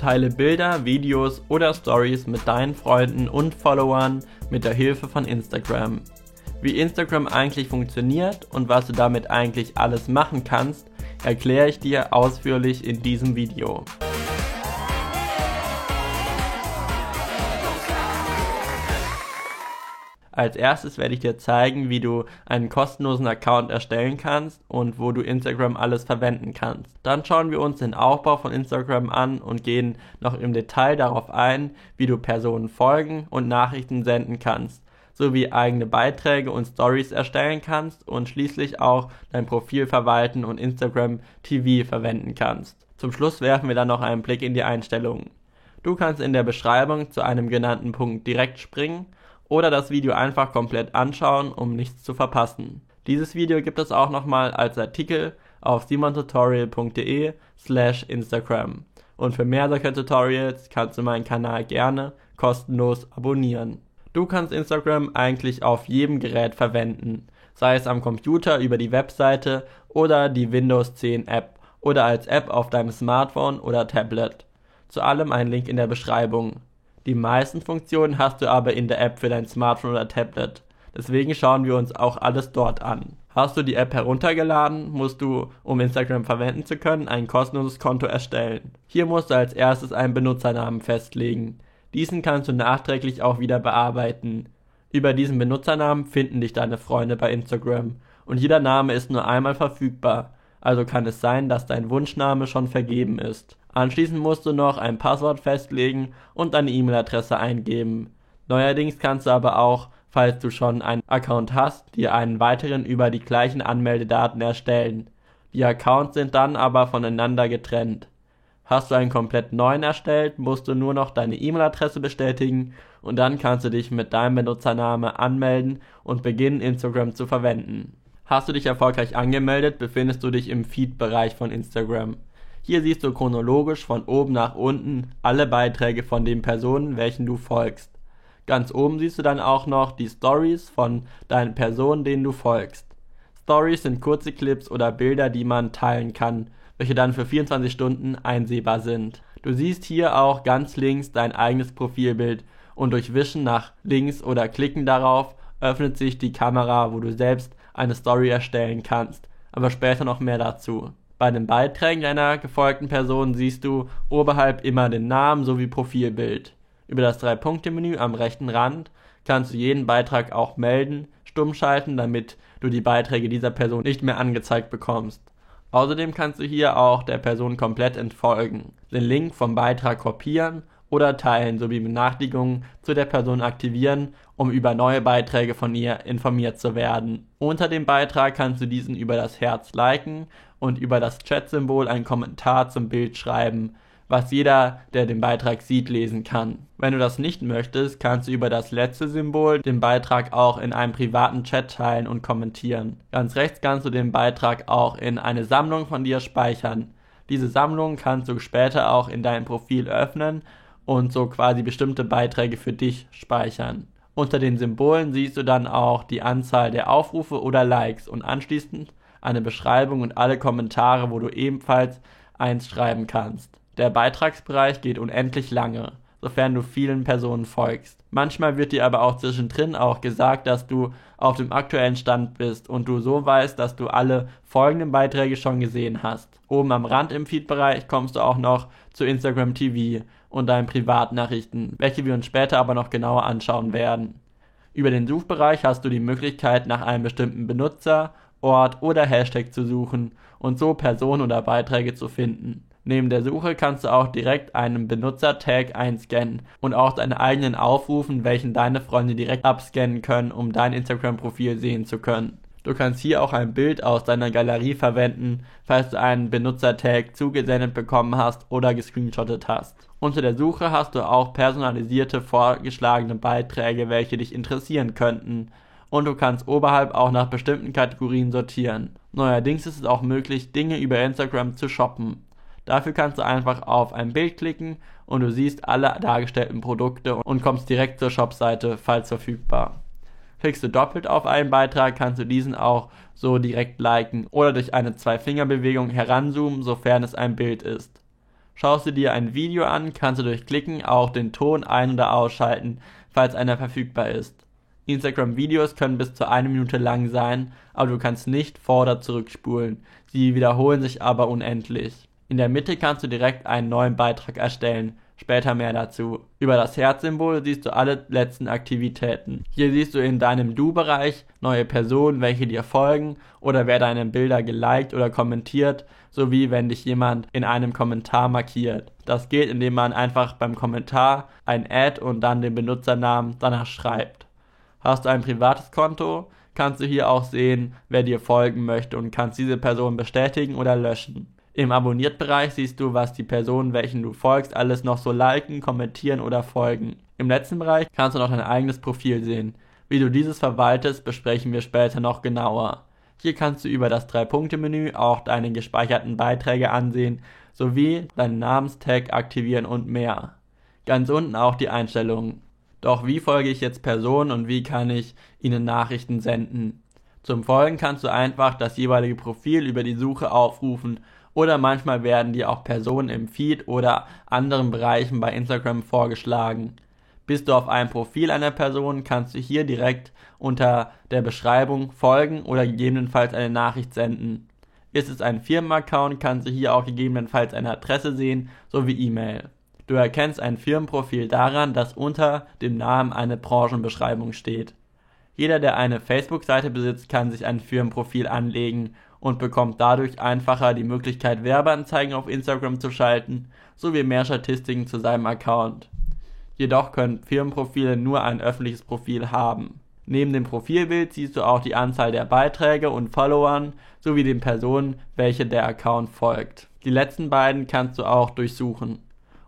Teile Bilder, Videos oder Stories mit deinen Freunden und Followern mit der Hilfe von Instagram. Wie Instagram eigentlich funktioniert und was du damit eigentlich alles machen kannst, erkläre ich dir ausführlich in diesem Video. Als erstes werde ich dir zeigen, wie du einen kostenlosen Account erstellen kannst und wo du Instagram alles verwenden kannst. Dann schauen wir uns den Aufbau von Instagram an und gehen noch im Detail darauf ein, wie du Personen folgen und Nachrichten senden kannst sowie eigene Beiträge und Stories erstellen kannst und schließlich auch dein Profil verwalten und Instagram TV verwenden kannst. Zum Schluss werfen wir dann noch einen Blick in die Einstellungen. Du kannst in der Beschreibung zu einem genannten Punkt direkt springen oder das Video einfach komplett anschauen, um nichts zu verpassen. Dieses Video gibt es auch nochmal als Artikel auf simontutorial.de slash Instagram. Und für mehr solcher Tutorials kannst du meinen Kanal gerne kostenlos abonnieren. Du kannst Instagram eigentlich auf jedem Gerät verwenden, sei es am Computer über die Webseite oder die Windows 10 App oder als App auf deinem Smartphone oder Tablet. Zu allem ein Link in der Beschreibung. Die meisten Funktionen hast du aber in der App für dein Smartphone oder Tablet. Deswegen schauen wir uns auch alles dort an. Hast du die App heruntergeladen, musst du, um Instagram verwenden zu können, ein kostenloses Konto erstellen. Hier musst du als erstes einen Benutzernamen festlegen. Diesen kannst du nachträglich auch wieder bearbeiten. Über diesen Benutzernamen finden dich deine Freunde bei Instagram und jeder Name ist nur einmal verfügbar, also kann es sein, dass dein Wunschname schon vergeben ist. Anschließend musst du noch ein Passwort festlegen und deine E-Mail-Adresse eingeben. Neuerdings kannst du aber auch, falls du schon einen Account hast, dir einen weiteren über die gleichen Anmeldedaten erstellen. Die Accounts sind dann aber voneinander getrennt. Hast du einen komplett neuen erstellt, musst du nur noch deine E-Mail-Adresse bestätigen und dann kannst du dich mit deinem Benutzername anmelden und beginnen Instagram zu verwenden. Hast du dich erfolgreich angemeldet, befindest du dich im Feed-Bereich von Instagram. Hier siehst du chronologisch von oben nach unten alle Beiträge von den Personen, welchen du folgst. Ganz oben siehst du dann auch noch die Stories von deinen Personen, denen du folgst. Stories sind kurze Clips oder Bilder, die man teilen kann welche dann für 24 Stunden einsehbar sind. Du siehst hier auch ganz links dein eigenes Profilbild und durch Wischen nach links oder Klicken darauf öffnet sich die Kamera, wo du selbst eine Story erstellen kannst, aber später noch mehr dazu. Bei den Beiträgen deiner gefolgten Person siehst du oberhalb immer den Namen sowie Profilbild. Über das Drei-Punkte-Menü am rechten Rand kannst du jeden Beitrag auch melden, stumm schalten, damit du die Beiträge dieser Person nicht mehr angezeigt bekommst. Außerdem kannst du hier auch der Person komplett entfolgen, den Link vom Beitrag kopieren oder teilen sowie Benachrichtigungen zu der Person aktivieren, um über neue Beiträge von ihr informiert zu werden. Unter dem Beitrag kannst du diesen über das Herz liken und über das Chat-Symbol einen Kommentar zum Bild schreiben, was jeder, der den Beitrag sieht, lesen kann. Wenn du das nicht möchtest, kannst du über das letzte Symbol den Beitrag auch in einem privaten Chat teilen und kommentieren. Ganz rechts kannst du den Beitrag auch in eine Sammlung von dir speichern. Diese Sammlung kannst du später auch in deinem Profil öffnen und so quasi bestimmte Beiträge für dich speichern. Unter den Symbolen siehst du dann auch die Anzahl der Aufrufe oder Likes und anschließend eine Beschreibung und alle Kommentare, wo du ebenfalls eins schreiben kannst. Der Beitragsbereich geht unendlich lange, sofern du vielen Personen folgst. Manchmal wird dir aber auch zwischendrin auch gesagt, dass du auf dem aktuellen Stand bist und du so weißt, dass du alle folgenden Beiträge schon gesehen hast. Oben am Rand im Feed-Bereich kommst du auch noch zu Instagram TV und deinen Privatnachrichten, welche wir uns später aber noch genauer anschauen werden. Über den Suchbereich hast du die Möglichkeit, nach einem bestimmten Benutzer, Ort oder Hashtag zu suchen und so Personen oder Beiträge zu finden. Neben der Suche kannst du auch direkt einen Benutzer-Tag einscannen und auch deine eigenen aufrufen, welchen deine Freunde direkt abscannen können, um dein Instagram-Profil sehen zu können. Du kannst hier auch ein Bild aus deiner Galerie verwenden, falls du einen Benutzer-Tag zugesendet bekommen hast oder gescreenshottet hast. Unter der Suche hast du auch personalisierte vorgeschlagene Beiträge, welche dich interessieren könnten. Und du kannst oberhalb auch nach bestimmten Kategorien sortieren. Neuerdings ist es auch möglich, Dinge über Instagram zu shoppen. Dafür kannst du einfach auf ein Bild klicken und du siehst alle dargestellten Produkte und kommst direkt zur Shopseite, falls verfügbar. Klickst du doppelt auf einen Beitrag, kannst du diesen auch so direkt liken oder durch eine Zwei-Finger-Bewegung heranzoomen, sofern es ein Bild ist. Schaust du dir ein Video an, kannst du durch Klicken auch den Ton ein- oder ausschalten, falls einer verfügbar ist. Instagram-Videos können bis zu eine Minute lang sein, aber du kannst nicht vor- oder zurückspulen. Sie wiederholen sich aber unendlich. In der Mitte kannst du direkt einen neuen Beitrag erstellen. Später mehr dazu. Über das Herzsymbol siehst du alle letzten Aktivitäten. Hier siehst du in deinem Du-Bereich neue Personen, welche dir folgen oder wer deine Bilder geliked oder kommentiert, sowie wenn dich jemand in einem Kommentar markiert. Das geht, indem man einfach beim Kommentar ein Ad und dann den Benutzernamen danach schreibt. Hast du ein privates Konto, kannst du hier auch sehen, wer dir folgen möchte und kannst diese Person bestätigen oder löschen. Im Abonniert-Bereich siehst du, was die Personen, welchen du folgst, alles noch so liken, kommentieren oder folgen. Im letzten Bereich kannst du noch dein eigenes Profil sehen. Wie du dieses verwaltest, besprechen wir später noch genauer. Hier kannst du über das Drei-Punkte-Menü auch deine gespeicherten Beiträge ansehen, sowie deinen Namenstag aktivieren und mehr. Ganz unten auch die Einstellungen. Doch wie folge ich jetzt Personen und wie kann ich ihnen Nachrichten senden? Zum Folgen kannst du einfach das jeweilige Profil über die Suche aufrufen oder manchmal werden dir auch Personen im Feed oder anderen Bereichen bei Instagram vorgeschlagen. Bist du auf einem Profil einer Person, kannst du hier direkt unter der Beschreibung folgen oder gegebenenfalls eine Nachricht senden. Ist es ein Firmenaccount, kannst du hier auch gegebenenfalls eine Adresse sehen sowie E-Mail. Du erkennst ein Firmenprofil daran, dass unter dem Namen eine Branchenbeschreibung steht. Jeder, der eine Facebook-Seite besitzt, kann sich ein Firmenprofil anlegen und bekommt dadurch einfacher die Möglichkeit, Werbeanzeigen auf Instagram zu schalten, sowie mehr Statistiken zu seinem Account. Jedoch können Firmenprofile nur ein öffentliches Profil haben. Neben dem Profilbild siehst du auch die Anzahl der Beiträge und Followern sowie den Personen, welche der Account folgt. Die letzten beiden kannst du auch durchsuchen.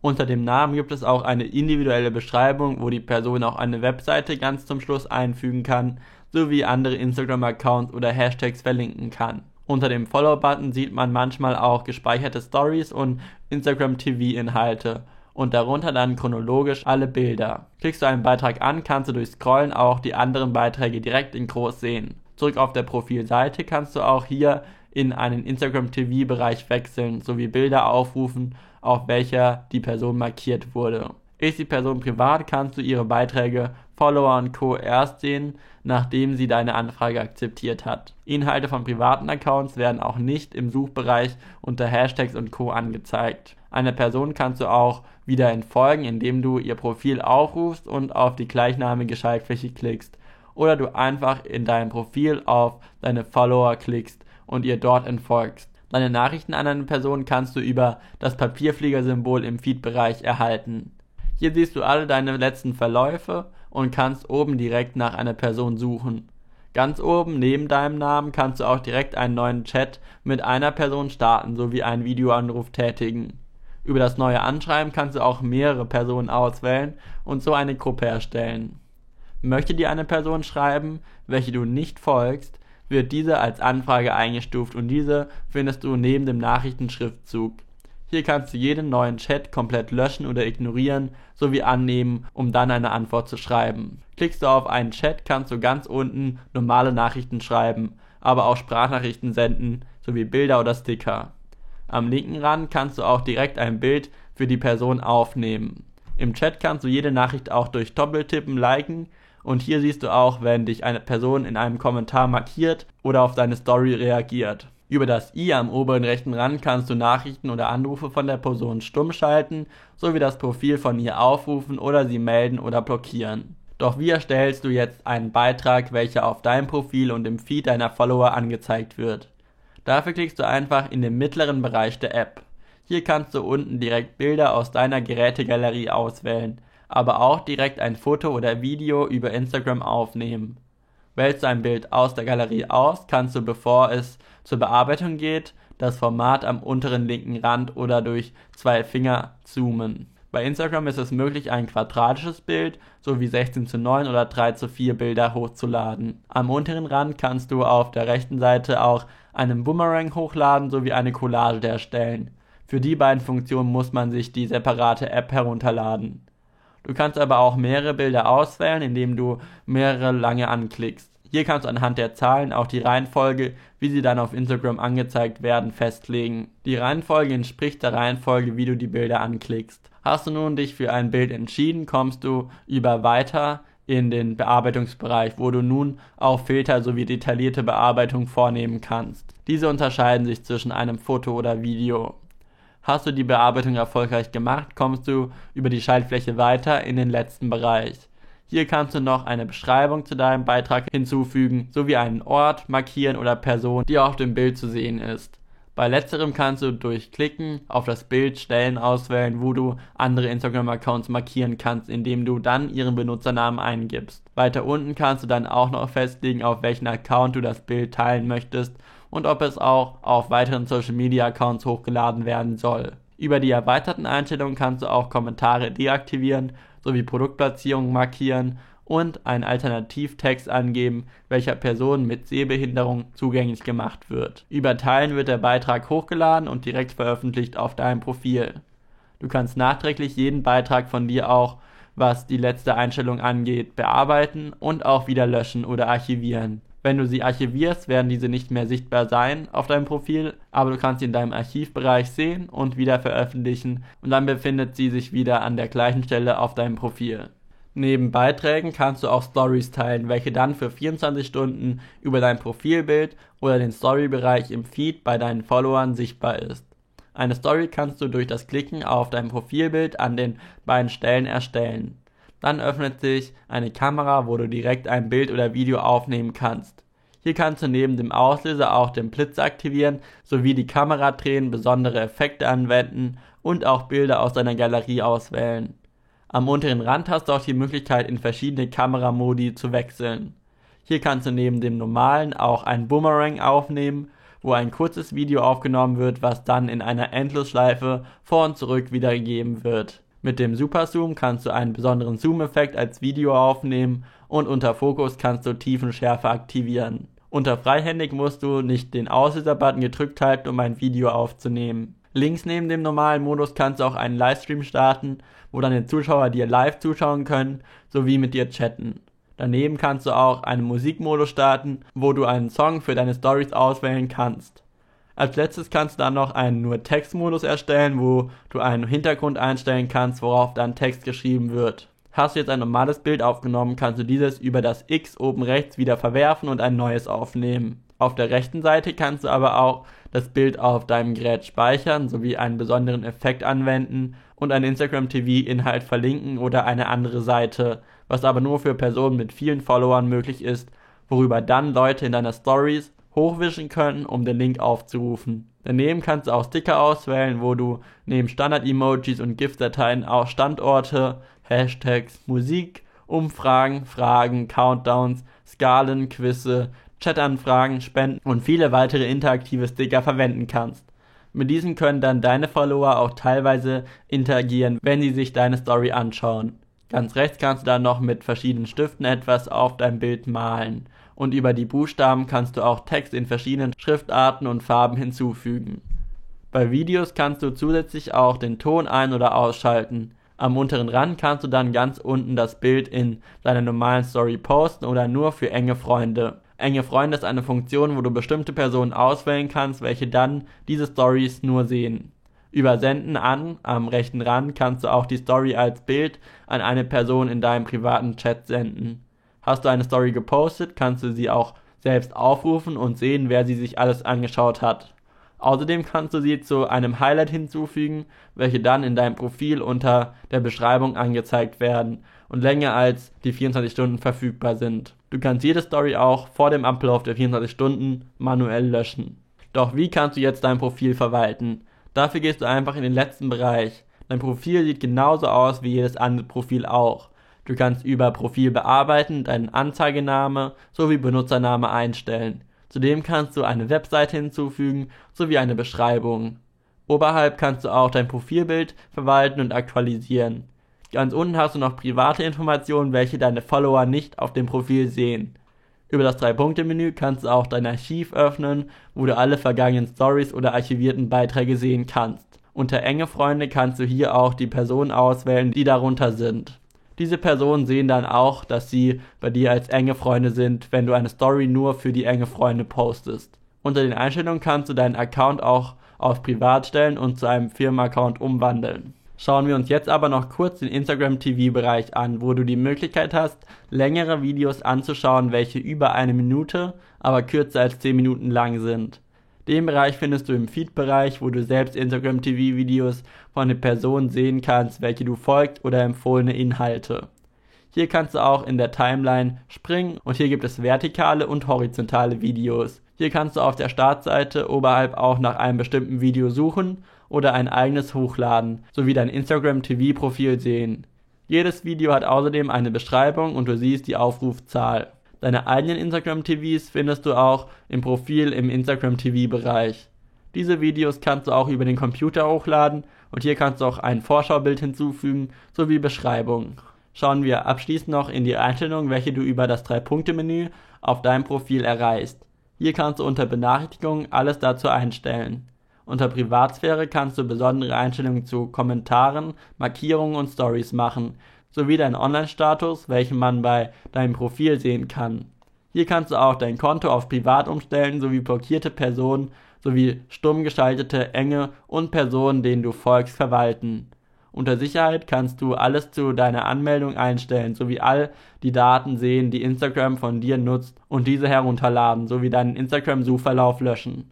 Unter dem Namen gibt es auch eine individuelle Beschreibung, wo die Person auch eine Webseite ganz zum Schluss einfügen kann, sowie andere Instagram-Accounts oder Hashtags verlinken kann. Unter dem Follow-Button sieht man manchmal auch gespeicherte Stories und Instagram TV-Inhalte und darunter dann chronologisch alle Bilder. Klickst du einen Beitrag an, kannst du durch Scrollen auch die anderen Beiträge direkt in groß sehen. Zurück auf der Profilseite kannst du auch hier in einen Instagram TV Bereich wechseln sowie Bilder aufrufen, auf welcher die Person markiert wurde. Ist die Person privat, kannst du ihre Beiträge, Follower und Co. erst sehen, nachdem sie deine Anfrage akzeptiert hat. Inhalte von privaten Accounts werden auch nicht im Suchbereich unter Hashtags und Co. angezeigt. Eine Person kannst du auch wieder entfolgen, indem du ihr Profil aufrufst und auf die gleichnamige Schaltfläche klickst. Oder du einfach in deinem Profil auf deine Follower klickst und ihr dort entfolgst. Deine Nachrichten an eine Person kannst du über das Papierfliegersymbol im Feed-Bereich erhalten. Hier siehst du alle deine letzten Verläufe und kannst oben direkt nach einer Person suchen. Ganz oben neben deinem Namen kannst du auch direkt einen neuen Chat mit einer Person starten sowie einen Videoanruf tätigen. Über das neue Anschreiben kannst du auch mehrere Personen auswählen und so eine Gruppe erstellen. Möchte dir eine Person schreiben, welche du nicht folgst, wird diese als Anfrage eingestuft und diese findest du neben dem Nachrichtenschriftzug. Hier kannst du jeden neuen Chat komplett löschen oder ignorieren sowie annehmen, um dann eine Antwort zu schreiben. Klickst du auf einen Chat, kannst du ganz unten normale Nachrichten schreiben, aber auch Sprachnachrichten senden sowie Bilder oder Sticker. Am linken Rand kannst du auch direkt ein Bild für die Person aufnehmen. Im Chat kannst du jede Nachricht auch durch Doppeltippen liken und hier siehst du auch, wenn dich eine Person in einem Kommentar markiert oder auf deine Story reagiert. Über das i am oberen rechten Rand kannst du Nachrichten oder Anrufe von der Person stumm schalten, sowie das Profil von ihr aufrufen oder sie melden oder blockieren. Doch wie erstellst du jetzt einen Beitrag, welcher auf deinem Profil und im Feed deiner Follower angezeigt wird? Dafür klickst du einfach in den mittleren Bereich der App. Hier kannst du unten direkt Bilder aus deiner Gerätegalerie auswählen, aber auch direkt ein Foto oder Video über Instagram aufnehmen. Wählst du ein Bild aus der Galerie aus, kannst du, bevor es zur Bearbeitung geht, das Format am unteren linken Rand oder durch zwei Finger zoomen. Bei Instagram ist es möglich, ein quadratisches Bild sowie 16 zu 9 oder 3 zu 4 Bilder hochzuladen. Am unteren Rand kannst du auf der rechten Seite auch einen Boomerang hochladen sowie eine Collage erstellen. Für die beiden Funktionen muss man sich die separate App herunterladen. Du kannst aber auch mehrere Bilder auswählen, indem du mehrere lange anklickst. Hier kannst du anhand der Zahlen auch die Reihenfolge, wie sie dann auf Instagram angezeigt werden, festlegen. Die Reihenfolge entspricht der Reihenfolge, wie du die Bilder anklickst. Hast du nun dich für ein Bild entschieden, kommst du über Weiter in den Bearbeitungsbereich, wo du nun auch Filter sowie detaillierte Bearbeitung vornehmen kannst. Diese unterscheiden sich zwischen einem Foto oder Video. Hast du die Bearbeitung erfolgreich gemacht, kommst du über die Schaltfläche weiter in den letzten Bereich. Hier kannst du noch eine Beschreibung zu deinem Beitrag hinzufügen, sowie einen Ort markieren oder Person, die auf dem Bild zu sehen ist. Bei letzterem kannst du durch Klicken auf das Bild Stellen auswählen, wo du andere Instagram-Accounts markieren kannst, indem du dann ihren Benutzernamen eingibst. Weiter unten kannst du dann auch noch festlegen, auf welchen Account du das Bild teilen möchtest und ob es auch auf weiteren Social-Media-Accounts hochgeladen werden soll. Über die erweiterten Einstellungen kannst du auch Kommentare deaktivieren sowie Produktplatzierungen markieren und einen Alternativtext angeben, welcher Personen mit Sehbehinderung zugänglich gemacht wird. Über Teilen wird der Beitrag hochgeladen und direkt veröffentlicht auf deinem Profil. Du kannst nachträglich jeden Beitrag von dir auch, was die letzte Einstellung angeht, bearbeiten und auch wieder löschen oder archivieren. Wenn du sie archivierst, werden diese nicht mehr sichtbar sein auf deinem Profil, aber du kannst sie in deinem Archivbereich sehen und wieder veröffentlichen und dann befindet sie sich wieder an der gleichen Stelle auf deinem Profil. Neben Beiträgen kannst du auch Stories teilen, welche dann für 24 Stunden über dein Profilbild oder den Story-Bereich im Feed bei deinen Followern sichtbar ist. Eine Story kannst du durch das Klicken auf dein Profilbild an den beiden Stellen erstellen. Dann öffnet sich eine Kamera, wo du direkt ein Bild oder Video aufnehmen kannst. Hier kannst du neben dem Auslöser auch den Blitz aktivieren, sowie die Kamera drehen, besondere Effekte anwenden und auch Bilder aus deiner Galerie auswählen. Am unteren Rand hast du auch die Möglichkeit, in verschiedene Kameramodi zu wechseln. Hier kannst du neben dem normalen auch einen Boomerang aufnehmen, wo ein kurzes Video aufgenommen wird, was dann in einer Endlosschleife vor und zurück wiedergegeben wird. Mit dem Super Zoom kannst du einen besonderen Zoom-Effekt als Video aufnehmen und unter Fokus kannst du Tiefenschärfe aktivieren. Unter Freihändig musst du nicht den Auslöser-Button gedrückt halten, um ein Video aufzunehmen. Links neben dem normalen Modus kannst du auch einen Livestream starten, wo deine Zuschauer dir live zuschauen können, sowie mit dir chatten. Daneben kannst du auch einen Musikmodus starten, wo du einen Song für deine Stories auswählen kannst. Als letztes kannst du dann noch einen nur Textmodus erstellen, wo du einen Hintergrund einstellen kannst, worauf dann Text geschrieben wird. Hast du jetzt ein normales Bild aufgenommen, kannst du dieses über das X oben rechts wieder verwerfen und ein neues aufnehmen. Auf der rechten Seite kannst du aber auch das Bild auf deinem Gerät speichern sowie einen besonderen Effekt anwenden und einen Instagram TV Inhalt verlinken oder eine andere Seite, was aber nur für Personen mit vielen Followern möglich ist, worüber dann Leute in deiner Stories hochwischen können, um den Link aufzurufen. Daneben kannst du auch Sticker auswählen, wo du neben Standard-Emojis und GIF-Dateien auch Standorte, Hashtags, Musik, Umfragen, Fragen, Countdowns, Skalen, Quizze, Chatanfragen, Spenden und viele weitere interaktive Sticker verwenden kannst. Mit diesen können dann deine Follower auch teilweise interagieren, wenn sie sich deine Story anschauen. Ganz rechts kannst du dann noch mit verschiedenen Stiften etwas auf dein Bild malen. Und über die Buchstaben kannst du auch Text in verschiedenen Schriftarten und Farben hinzufügen. Bei Videos kannst du zusätzlich auch den Ton ein- oder ausschalten. Am unteren Rand kannst du dann ganz unten das Bild in deiner normalen Story posten oder nur für enge Freunde. Enge Freunde ist eine Funktion, wo du bestimmte Personen auswählen kannst, welche dann diese Stories nur sehen. Über Senden an, am rechten Rand kannst du auch die Story als Bild an eine Person in deinem privaten Chat senden. Hast du eine Story gepostet, kannst du sie auch selbst aufrufen und sehen, wer sie sich alles angeschaut hat. Außerdem kannst du sie zu einem Highlight hinzufügen, welche dann in deinem Profil unter der Beschreibung angezeigt werden und länger als die 24 Stunden verfügbar sind. Du kannst jede Story auch vor dem Ablauf der 24 Stunden manuell löschen. Doch wie kannst du jetzt dein Profil verwalten? Dafür gehst du einfach in den letzten Bereich. Dein Profil sieht genauso aus wie jedes andere Profil auch. Du kannst über Profil bearbeiten, deinen Anzeigename sowie Benutzername einstellen. Zudem kannst du eine Webseite hinzufügen sowie eine Beschreibung. Oberhalb kannst du auch dein Profilbild verwalten und aktualisieren. Ganz unten hast du noch private Informationen, welche deine Follower nicht auf dem Profil sehen. Über das Drei-Punkte-Menü kannst du auch dein Archiv öffnen, wo du alle vergangenen Stories oder archivierten Beiträge sehen kannst. Unter enge Freunde kannst du hier auch die Personen auswählen, die darunter sind. Diese Personen sehen dann auch, dass sie bei dir als enge Freunde sind, wenn du eine Story nur für die enge Freunde postest. Unter den Einstellungen kannst du deinen Account auch auf privat stellen und zu einem Firmenaccount umwandeln. Schauen wir uns jetzt aber noch kurz den Instagram TV Bereich an, wo du die Möglichkeit hast, längere Videos anzuschauen, welche über eine Minute, aber kürzer als 10 Minuten lang sind. Den Bereich findest du im Feed-Bereich, wo du selbst Instagram TV Videos von der Person sehen kannst, welche du folgt oder empfohlene Inhalte. Hier kannst du auch in der Timeline springen und hier gibt es vertikale und horizontale Videos. Hier kannst du auf der Startseite oberhalb auch nach einem bestimmten Video suchen oder ein eigenes hochladen, sowie dein Instagram TV Profil sehen. Jedes Video hat außerdem eine Beschreibung und du siehst die Aufrufzahl. Deine eigenen Instagram TVs findest du auch im Profil im Instagram TV Bereich. Diese Videos kannst du auch über den Computer hochladen und hier kannst du auch ein Vorschaubild hinzufügen sowie Beschreibung. Schauen wir abschließend noch in die Einstellungen, welche du über das 3-Punkte-Menü auf deinem Profil erreichst. Hier kannst du unter Benachrichtigungen alles dazu einstellen. Unter Privatsphäre kannst du besondere Einstellungen zu Kommentaren, Markierungen und Stories machen, sowie deinen Online-Status, welchen man bei deinem Profil sehen kann. Hier kannst du auch dein Konto auf Privat umstellen, sowie blockierte Personen, sowie stumm geschaltete Enge und Personen, denen du folgst, verwalten. Unter Sicherheit kannst du alles zu deiner Anmeldung einstellen, sowie all die Daten sehen, die Instagram von dir nutzt und diese herunterladen, sowie deinen Instagram-Suchverlauf löschen.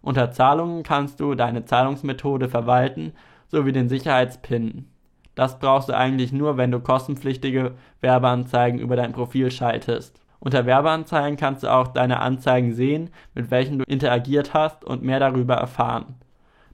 Unter Zahlungen kannst du deine Zahlungsmethode verwalten sowie den Sicherheitspin. Das brauchst du eigentlich nur, wenn du kostenpflichtige Werbeanzeigen über dein Profil schaltest. Unter Werbeanzeigen kannst du auch deine Anzeigen sehen, mit welchen du interagiert hast und mehr darüber erfahren.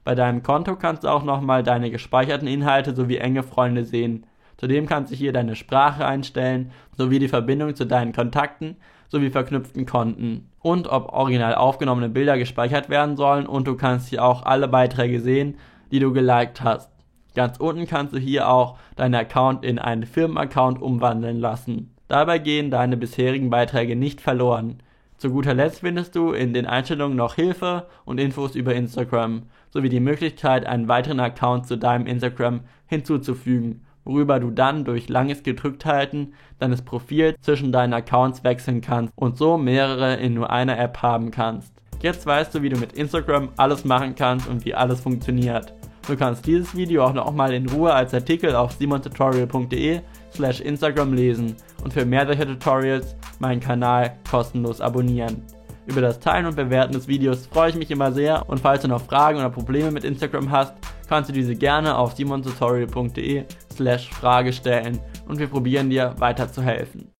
Bei deinem Konto kannst du auch nochmal deine gespeicherten Inhalte sowie enge Freunde sehen. Zudem kannst du hier deine Sprache einstellen, sowie die Verbindung zu deinen Kontakten sowie verknüpften Konten und ob original aufgenommene Bilder gespeichert werden sollen und du kannst hier auch alle Beiträge sehen, die du geliked hast. Ganz unten kannst du hier auch deinen Account in einen Firmenaccount umwandeln lassen. Dabei gehen deine bisherigen Beiträge nicht verloren. Zu guter Letzt findest du in den Einstellungen noch Hilfe und Infos über Instagram, sowie die Möglichkeit, einen weiteren Account zu deinem Instagram hinzuzufügen worüber du dann durch langes Gedrückthalten deines Profils zwischen deinen Accounts wechseln kannst und so mehrere in nur einer App haben kannst. Jetzt weißt du, wie du mit Instagram alles machen kannst und wie alles funktioniert. Du kannst dieses Video auch nochmal in Ruhe als Artikel auf simontutorial.de slash Instagram lesen und für mehr solcher Tutorials meinen Kanal kostenlos abonnieren. Über das Teilen und Bewerten des Videos freue ich mich immer sehr und falls du noch Fragen oder Probleme mit Instagram hast, kannst du diese gerne auf simontutorial.de slash Frage stellen und wir probieren dir weiterzuhelfen.